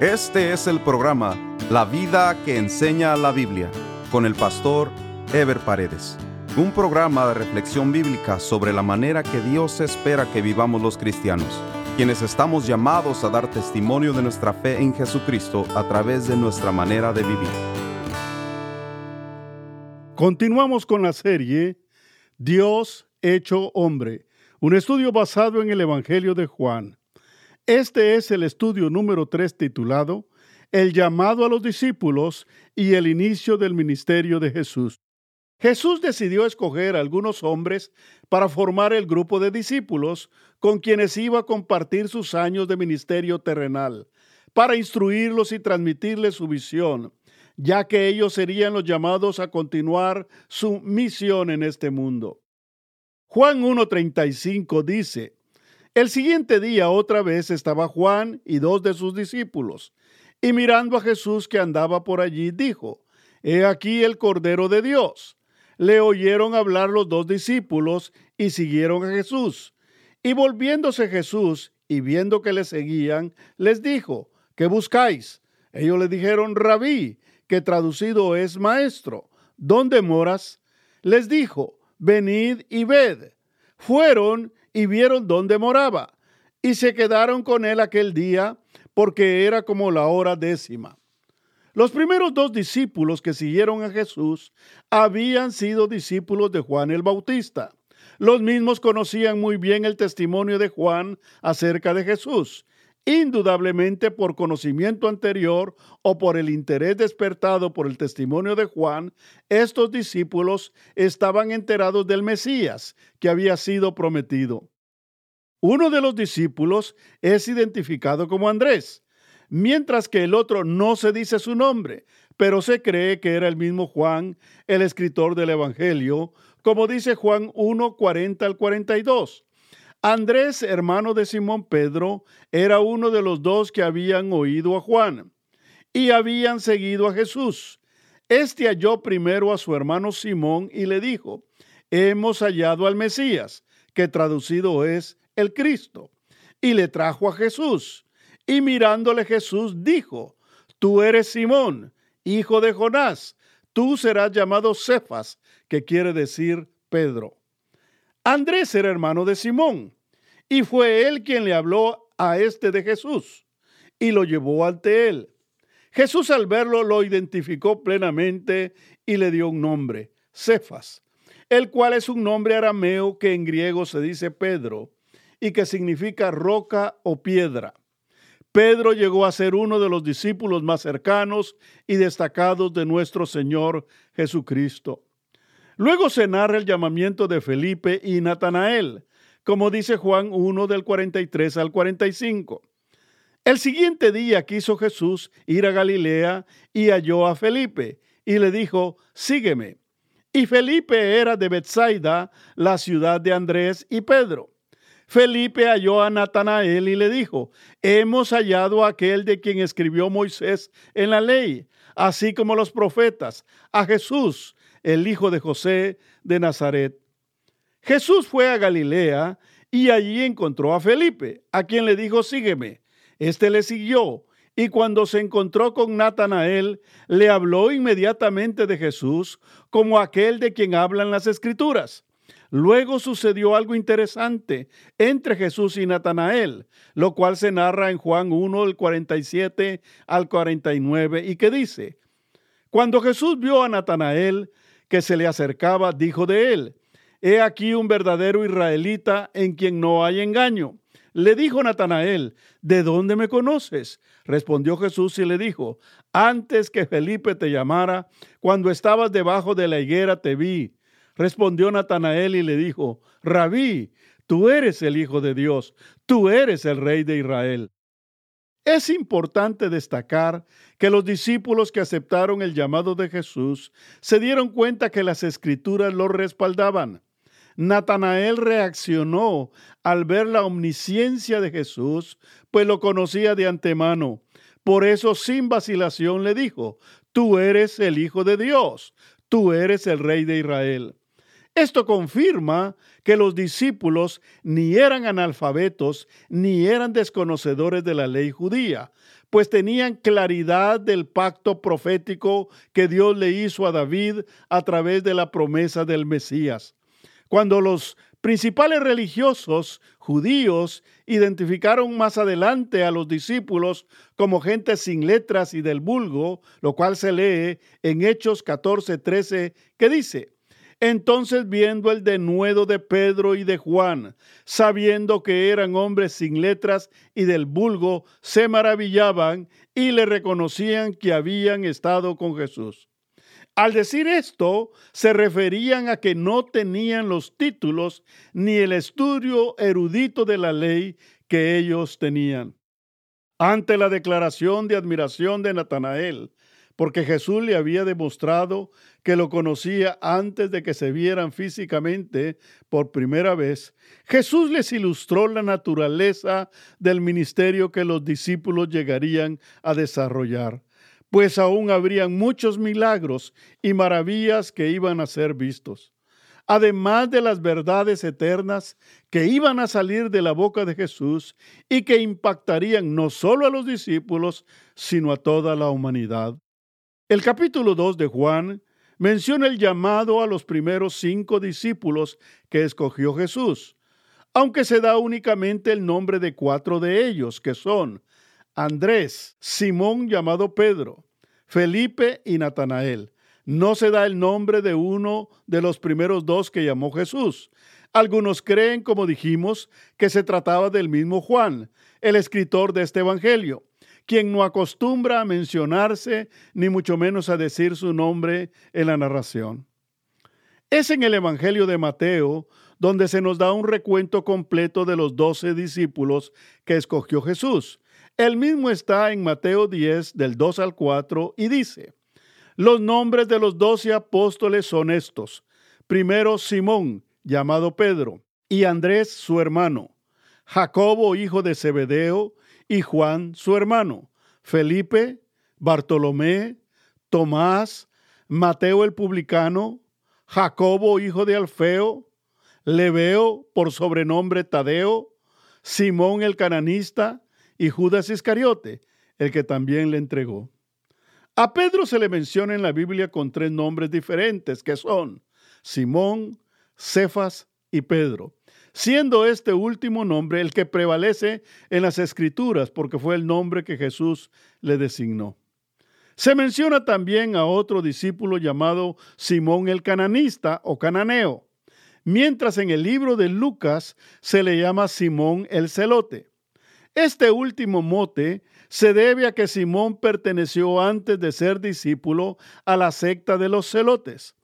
Este es el programa La vida que enseña la Biblia con el pastor Ever Paredes. Un programa de reflexión bíblica sobre la manera que Dios espera que vivamos los cristianos, quienes estamos llamados a dar testimonio de nuestra fe en Jesucristo a través de nuestra manera de vivir. Continuamos con la serie Dios hecho hombre, un estudio basado en el Evangelio de Juan. Este es el estudio número 3 titulado El llamado a los discípulos y el inicio del ministerio de Jesús. Jesús decidió escoger a algunos hombres para formar el grupo de discípulos con quienes iba a compartir sus años de ministerio terrenal, para instruirlos y transmitirles su visión, ya que ellos serían los llamados a continuar su misión en este mundo. Juan 1.35 dice, el siguiente día otra vez estaba Juan y dos de sus discípulos, y mirando a Jesús que andaba por allí, dijo, He aquí el Cordero de Dios. Le oyeron hablar los dos discípulos y siguieron a Jesús. Y volviéndose Jesús y viendo que le seguían, les dijo, ¿qué buscáis? Ellos le dijeron, Rabí, que traducido es maestro, ¿dónde moras? Les dijo, venid y ved. Fueron y vieron dónde moraba, y se quedaron con él aquel día, porque era como la hora décima. Los primeros dos discípulos que siguieron a Jesús habían sido discípulos de Juan el Bautista. Los mismos conocían muy bien el testimonio de Juan acerca de Jesús, indudablemente por conocimiento anterior o por el interés despertado por el testimonio de Juan, estos discípulos estaban enterados del Mesías que había sido prometido. Uno de los discípulos es identificado como Andrés, mientras que el otro no se dice su nombre, pero se cree que era el mismo Juan, el escritor del Evangelio, como dice Juan 1, 40 al 42. Andrés, hermano de Simón Pedro, era uno de los dos que habían oído a Juan y habían seguido a Jesús. Este halló primero a su hermano Simón y le dijo, hemos hallado al Mesías, que traducido es el Cristo. Y le trajo a Jesús. Y mirándole Jesús dijo, tú eres Simón, hijo de Jonás, tú serás llamado Cefas, que quiere decir Pedro. Andrés era hermano de Simón, y fue él quien le habló a este de Jesús, y lo llevó ante él. Jesús al verlo lo identificó plenamente y le dio un nombre, Cefas, el cual es un nombre arameo que en griego se dice Pedro, y que significa roca o piedra. Pedro llegó a ser uno de los discípulos más cercanos y destacados de nuestro Señor Jesucristo. Luego se narra el llamamiento de Felipe y Natanael, como dice Juan 1 del 43 al 45. El siguiente día quiso Jesús ir a Galilea y halló a Felipe y le dijo, sígueme. Y Felipe era de Bethsaida, la ciudad de Andrés y Pedro. Felipe halló a Natanael y le dijo, hemos hallado a aquel de quien escribió Moisés en la ley, así como los profetas, a Jesús, el hijo de José de Nazaret. Jesús fue a Galilea y allí encontró a Felipe, a quien le dijo, sígueme. Este le siguió y cuando se encontró con Natanael, le habló inmediatamente de Jesús como aquel de quien hablan las escrituras. Luego sucedió algo interesante entre Jesús y Natanael, lo cual se narra en Juan 1, del 47 al 49, y que dice, Cuando Jesús vio a Natanael que se le acercaba, dijo de él, He aquí un verdadero israelita en quien no hay engaño. Le dijo Natanael, ¿de dónde me conoces? Respondió Jesús y le dijo, antes que Felipe te llamara, cuando estabas debajo de la higuera te vi. Respondió Natanael y le dijo, Rabí, tú eres el Hijo de Dios, tú eres el Rey de Israel. Es importante destacar que los discípulos que aceptaron el llamado de Jesús se dieron cuenta que las escrituras lo respaldaban. Natanael reaccionó al ver la omnisciencia de Jesús, pues lo conocía de antemano. Por eso, sin vacilación, le dijo, tú eres el Hijo de Dios, tú eres el Rey de Israel. Esto confirma que los discípulos ni eran analfabetos ni eran desconocedores de la ley judía, pues tenían claridad del pacto profético que Dios le hizo a David a través de la promesa del Mesías. Cuando los principales religiosos judíos identificaron más adelante a los discípulos como gente sin letras y del vulgo, lo cual se lee en Hechos 14, 13, que dice, entonces viendo el denuedo de Pedro y de Juan, sabiendo que eran hombres sin letras y del vulgo, se maravillaban y le reconocían que habían estado con Jesús. Al decir esto, se referían a que no tenían los títulos ni el estudio erudito de la ley que ellos tenían. Ante la declaración de admiración de Natanael, porque Jesús le había demostrado que lo conocía antes de que se vieran físicamente por primera vez, Jesús les ilustró la naturaleza del ministerio que los discípulos llegarían a desarrollar, pues aún habrían muchos milagros y maravillas que iban a ser vistos además de las verdades eternas que iban a salir de la boca de Jesús y que impactarían no solo a los discípulos, sino a toda la humanidad. El capítulo 2 de Juan menciona el llamado a los primeros cinco discípulos que escogió Jesús, aunque se da únicamente el nombre de cuatro de ellos, que son Andrés, Simón llamado Pedro, Felipe y Natanael. No se da el nombre de uno de los primeros dos que llamó Jesús. Algunos creen, como dijimos, que se trataba del mismo Juan, el escritor de este Evangelio quien no acostumbra a mencionarse ni mucho menos a decir su nombre en la narración. Es en el Evangelio de Mateo donde se nos da un recuento completo de los doce discípulos que escogió Jesús. El mismo está en Mateo 10 del 2 al 4 y dice, los nombres de los doce apóstoles son estos. Primero Simón, llamado Pedro, y Andrés su hermano, Jacobo, hijo de Zebedeo, y Juan su hermano, Felipe, Bartolomé, Tomás, Mateo el publicano, Jacobo hijo de Alfeo, Leveo por sobrenombre Tadeo, Simón el cananista y Judas Iscariote, el que también le entregó. A Pedro se le menciona en la Biblia con tres nombres diferentes, que son Simón, Cefas y Pedro siendo este último nombre el que prevalece en las escrituras porque fue el nombre que Jesús le designó. Se menciona también a otro discípulo llamado Simón el cananista o cananeo, mientras en el libro de Lucas se le llama Simón el celote. Este último mote se debe a que Simón perteneció antes de ser discípulo a la secta de los celotes.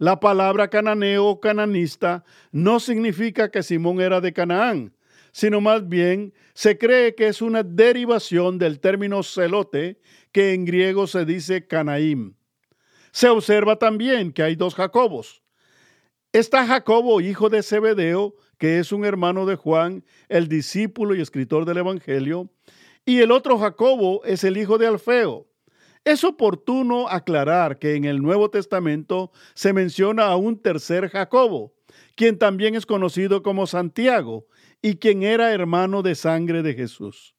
La palabra cananeo o cananista no significa que Simón era de Canaán, sino más bien se cree que es una derivación del término celote, que en griego se dice canaim. Se observa también que hay dos Jacobos. Está Jacobo, hijo de Zebedeo, que es un hermano de Juan, el discípulo y escritor del Evangelio, y el otro Jacobo es el hijo de Alfeo, es oportuno aclarar que en el Nuevo Testamento se menciona a un tercer Jacobo, quien también es conocido como Santiago y quien era hermano de sangre de Jesús.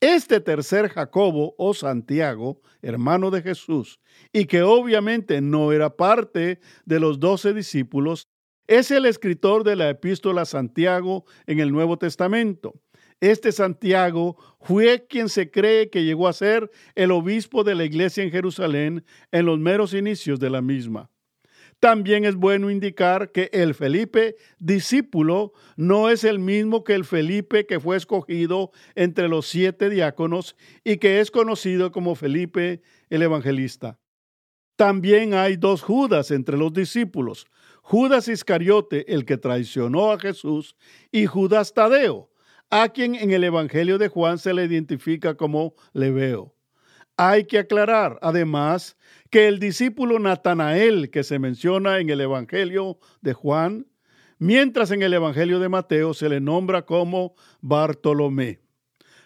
Este tercer Jacobo o Santiago, hermano de Jesús, y que obviamente no era parte de los doce discípulos, es el escritor de la epístola Santiago en el Nuevo Testamento. Este Santiago fue quien se cree que llegó a ser el obispo de la iglesia en Jerusalén en los meros inicios de la misma. También es bueno indicar que el Felipe discípulo no es el mismo que el Felipe que fue escogido entre los siete diáconos y que es conocido como Felipe el evangelista. También hay dos Judas entre los discípulos, Judas Iscariote, el que traicionó a Jesús, y Judas Tadeo, a quien en el Evangelio de Juan se le identifica como Leveo. Hay que aclarar, además, que el discípulo Natanael que se menciona en el Evangelio de Juan, mientras en el Evangelio de Mateo se le nombra como Bartolomé.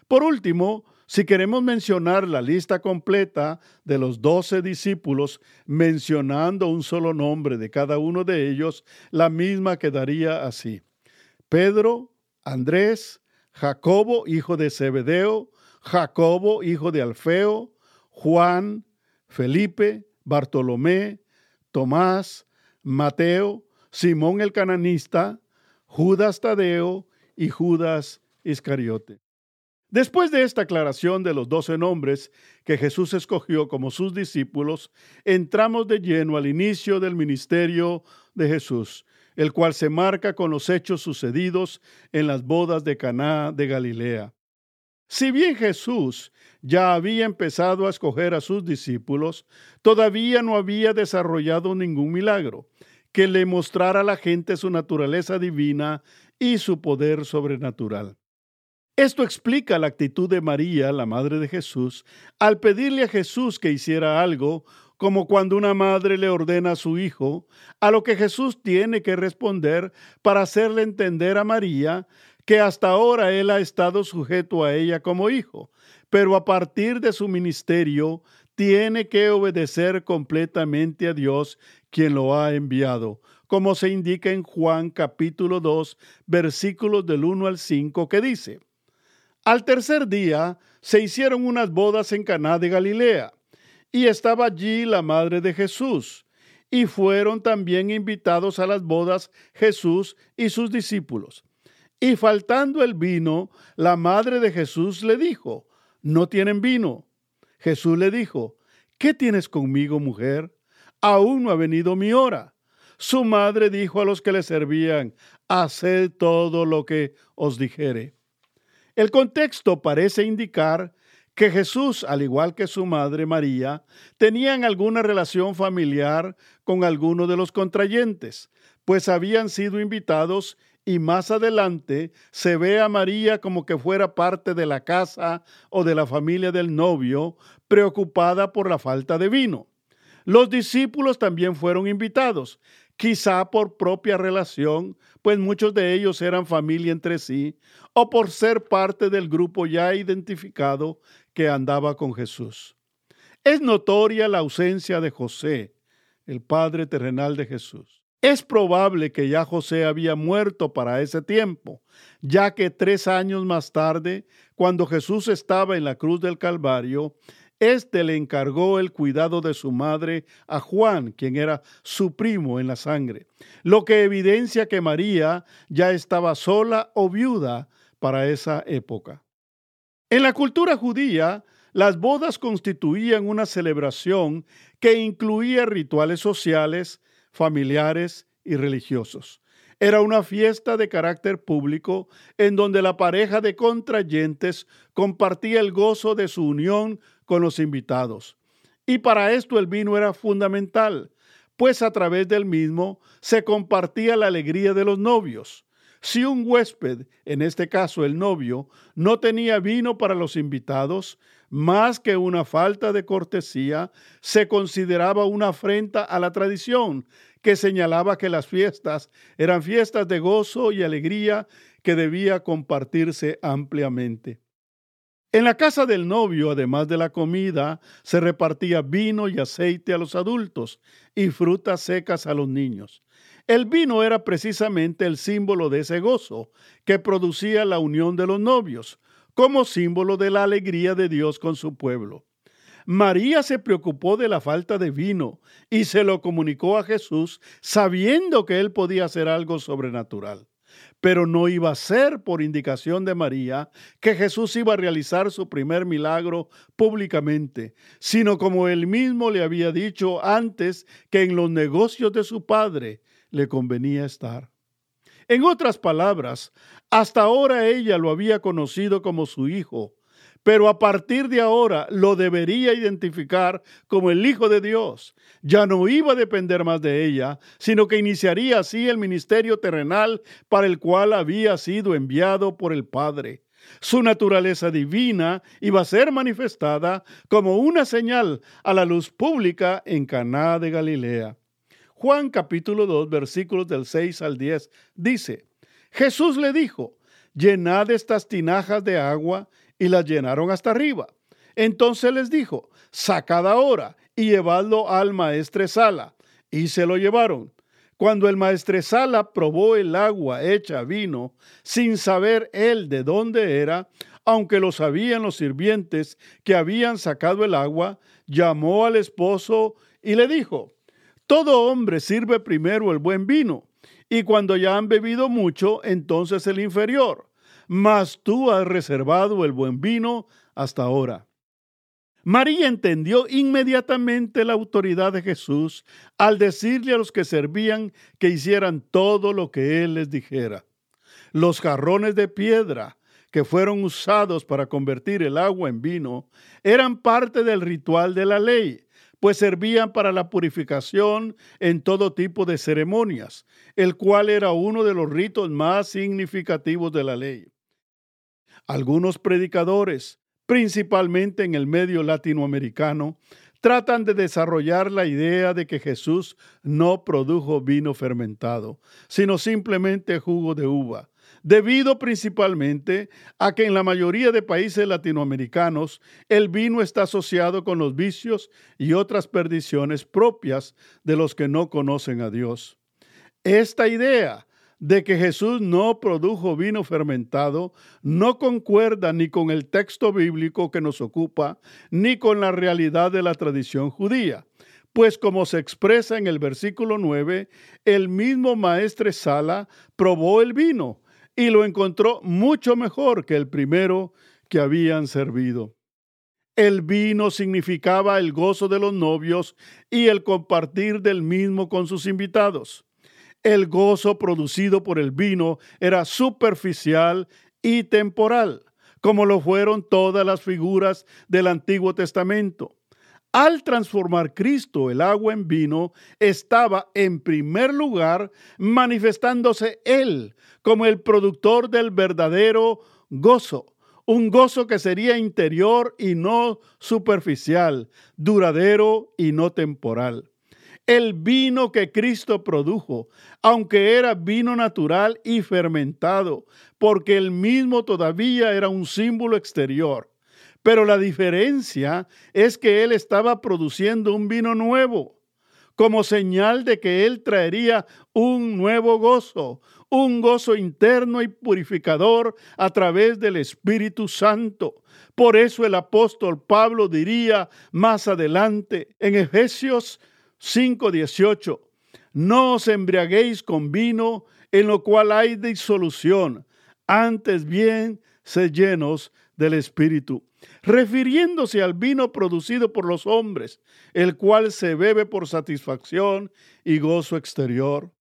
Por último, Si queremos mencionar la lista completa de los doce discípulos, mencionando un solo nombre de cada uno de ellos, la misma quedaría así. Pedro, Andrés, Jacobo, hijo de Zebedeo, Jacobo, hijo de Alfeo, Juan, Felipe, Bartolomé, Tomás, Mateo, Simón el cananista, Judas Tadeo y Judas Iscariote. Después de esta aclaración de los doce nombres que Jesús escogió como sus discípulos, entramos de lleno al inicio del ministerio de Jesús, el cual se marca con los hechos sucedidos en las bodas de Caná de Galilea. Si bien Jesús ya había empezado a escoger a sus discípulos, todavía no había desarrollado ningún milagro que le mostrara a la gente su naturaleza divina y su poder sobrenatural. Esto explica la actitud de María, la madre de Jesús, al pedirle a Jesús que hiciera algo, como cuando una madre le ordena a su hijo, a lo que Jesús tiene que responder para hacerle entender a María que hasta ahora él ha estado sujeto a ella como hijo, pero a partir de su ministerio tiene que obedecer completamente a Dios quien lo ha enviado, como se indica en Juan capítulo 2 versículos del 1 al 5 que dice, al tercer día se hicieron unas bodas en Caná de Galilea, y estaba allí la madre de Jesús, y fueron también invitados a las bodas Jesús y sus discípulos. Y faltando el vino, la madre de Jesús le dijo, no tienen vino. Jesús le dijo, ¿qué tienes conmigo, mujer? Aún no ha venido mi hora. Su madre dijo a los que le servían, haced todo lo que os dijere. El contexto parece indicar que Jesús, al igual que su madre María, tenían alguna relación familiar con alguno de los contrayentes, pues habían sido invitados y más adelante se ve a María como que fuera parte de la casa o de la familia del novio, preocupada por la falta de vino. Los discípulos también fueron invitados, quizá por propia relación, pues muchos de ellos eran familia entre sí, o por ser parte del grupo ya identificado que andaba con Jesús. Es notoria la ausencia de José, el padre terrenal de Jesús. Es probable que ya José había muerto para ese tiempo, ya que tres años más tarde, cuando Jesús estaba en la cruz del Calvario, este le encargó el cuidado de su madre a Juan, quien era su primo en la sangre, lo que evidencia que María ya estaba sola o viuda para esa época. En la cultura judía, las bodas constituían una celebración que incluía rituales sociales, familiares y religiosos. Era una fiesta de carácter público en donde la pareja de contrayentes compartía el gozo de su unión con los invitados. Y para esto el vino era fundamental, pues a través del mismo se compartía la alegría de los novios. Si un huésped, en este caso el novio, no tenía vino para los invitados, más que una falta de cortesía, se consideraba una afrenta a la tradición que señalaba que las fiestas eran fiestas de gozo y alegría que debía compartirse ampliamente. En la casa del novio, además de la comida, se repartía vino y aceite a los adultos y frutas secas a los niños. El vino era precisamente el símbolo de ese gozo que producía la unión de los novios, como símbolo de la alegría de Dios con su pueblo. María se preocupó de la falta de vino y se lo comunicó a Jesús sabiendo que él podía hacer algo sobrenatural. Pero no iba a ser por indicación de María que Jesús iba a realizar su primer milagro públicamente, sino como él mismo le había dicho antes que en los negocios de su padre le convenía estar. En otras palabras, hasta ahora ella lo había conocido como su hijo, pero a partir de ahora lo debería identificar como el Hijo de Dios. Ya no iba a depender más de ella, sino que iniciaría así el ministerio terrenal para el cual había sido enviado por el Padre. Su naturaleza divina iba a ser manifestada como una señal a la luz pública en Caná de Galilea. Juan capítulo 2 versículos del 6 al 10 dice: Jesús le dijo: Llenad estas tinajas de agua y las llenaron hasta arriba. Entonces les dijo, sacad ahora y llevadlo al maestresala. Y se lo llevaron. Cuando el maestresala probó el agua hecha vino, sin saber él de dónde era, aunque lo sabían los sirvientes que habían sacado el agua, llamó al esposo y le dijo, todo hombre sirve primero el buen vino, y cuando ya han bebido mucho, entonces el inferior, mas tú has reservado el buen vino hasta ahora. María entendió inmediatamente la autoridad de Jesús al decirle a los que servían que hicieran todo lo que él les dijera. Los jarrones de piedra que fueron usados para convertir el agua en vino eran parte del ritual de la ley, pues servían para la purificación en todo tipo de ceremonias, el cual era uno de los ritos más significativos de la ley. Algunos predicadores principalmente en el medio latinoamericano, tratan de desarrollar la idea de que Jesús no produjo vino fermentado, sino simplemente jugo de uva, debido principalmente a que en la mayoría de países latinoamericanos el vino está asociado con los vicios y otras perdiciones propias de los que no conocen a Dios. Esta idea de que Jesús no produjo vino fermentado no concuerda ni con el texto bíblico que nos ocupa, ni con la realidad de la tradición judía. Pues como se expresa en el versículo 9, el mismo maestre Sala probó el vino y lo encontró mucho mejor que el primero que habían servido. El vino significaba el gozo de los novios y el compartir del mismo con sus invitados. El gozo producido por el vino era superficial y temporal, como lo fueron todas las figuras del Antiguo Testamento. Al transformar Cristo el agua en vino, estaba en primer lugar manifestándose Él como el productor del verdadero gozo, un gozo que sería interior y no superficial, duradero y no temporal el vino que Cristo produjo, aunque era vino natural y fermentado, porque el mismo todavía era un símbolo exterior. Pero la diferencia es que Él estaba produciendo un vino nuevo, como señal de que Él traería un nuevo gozo, un gozo interno y purificador a través del Espíritu Santo. Por eso el apóstol Pablo diría más adelante en Efesios 5:18. No os embriaguéis con vino en lo cual hay disolución, antes bien sed llenos del Espíritu, refiriéndose al vino producido por los hombres, el cual se bebe por satisfacción y gozo exterior.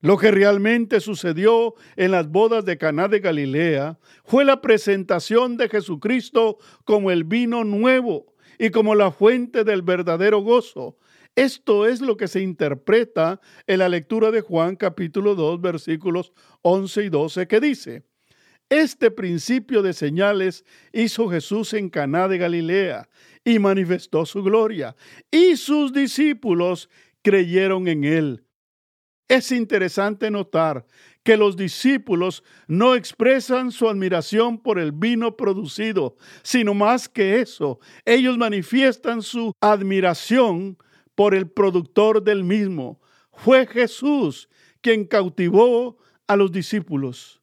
Lo que realmente sucedió en las bodas de Caná de Galilea fue la presentación de Jesucristo como el vino nuevo y como la fuente del verdadero gozo, esto es lo que se interpreta en la lectura de Juan capítulo 2 versículos 11 y 12 que dice, este principio de señales hizo Jesús en Caná de Galilea y manifestó su gloria, y sus discípulos creyeron en él. Es interesante notar que los discípulos no expresan su admiración por el vino producido, sino más que eso, ellos manifiestan su admiración por el productor del mismo. Fue Jesús quien cautivó a los discípulos.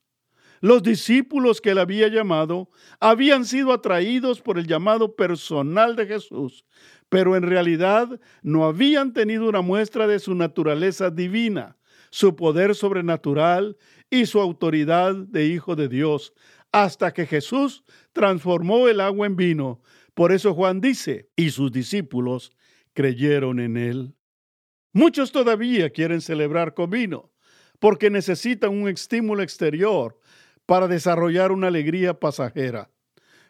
Los discípulos que él había llamado habían sido atraídos por el llamado personal de Jesús, pero en realidad no habían tenido una muestra de su naturaleza divina, su poder sobrenatural y su autoridad de Hijo de Dios, hasta que Jesús transformó el agua en vino. Por eso Juan dice, y sus discípulos creyeron en él. Muchos todavía quieren celebrar con vino porque necesitan un estímulo exterior para desarrollar una alegría pasajera.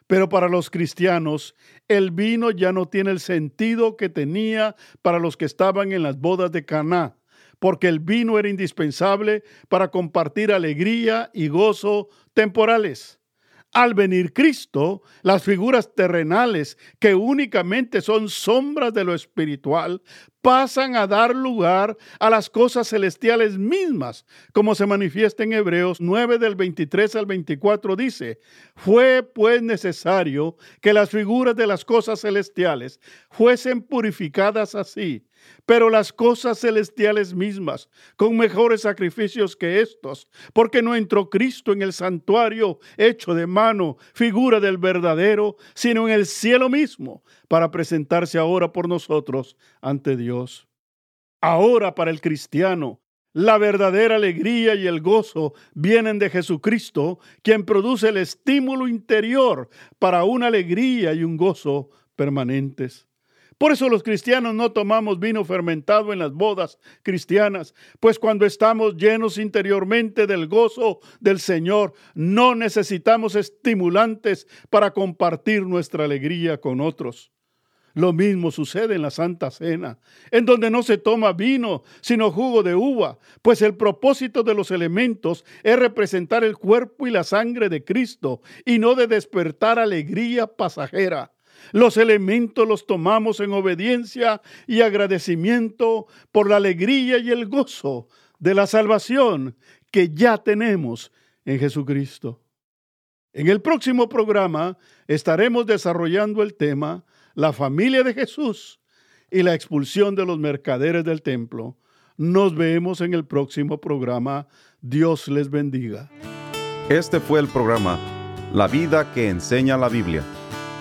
Pero para los cristianos, el vino ya no tiene el sentido que tenía para los que estaban en las bodas de Caná, porque el vino era indispensable para compartir alegría y gozo temporales. Al venir Cristo, las figuras terrenales, que únicamente son sombras de lo espiritual, pasan a dar lugar a las cosas celestiales mismas, como se manifiesta en Hebreos 9 del 23 al 24 dice, fue pues necesario que las figuras de las cosas celestiales fuesen purificadas así, pero las cosas celestiales mismas, con mejores sacrificios que estos, porque no entró Cristo en el santuario hecho de mano, figura del verdadero, sino en el cielo mismo, para presentarse ahora por nosotros ante Dios. Ahora para el cristiano, la verdadera alegría y el gozo vienen de Jesucristo, quien produce el estímulo interior para una alegría y un gozo permanentes. Por eso los cristianos no tomamos vino fermentado en las bodas cristianas, pues cuando estamos llenos interiormente del gozo del Señor, no necesitamos estimulantes para compartir nuestra alegría con otros. Lo mismo sucede en la Santa Cena, en donde no se toma vino, sino jugo de uva, pues el propósito de los elementos es representar el cuerpo y la sangre de Cristo y no de despertar alegría pasajera. Los elementos los tomamos en obediencia y agradecimiento por la alegría y el gozo de la salvación que ya tenemos en Jesucristo. En el próximo programa estaremos desarrollando el tema La familia de Jesús y la expulsión de los mercaderes del templo. Nos vemos en el próximo programa. Dios les bendiga. Este fue el programa La vida que enseña la Biblia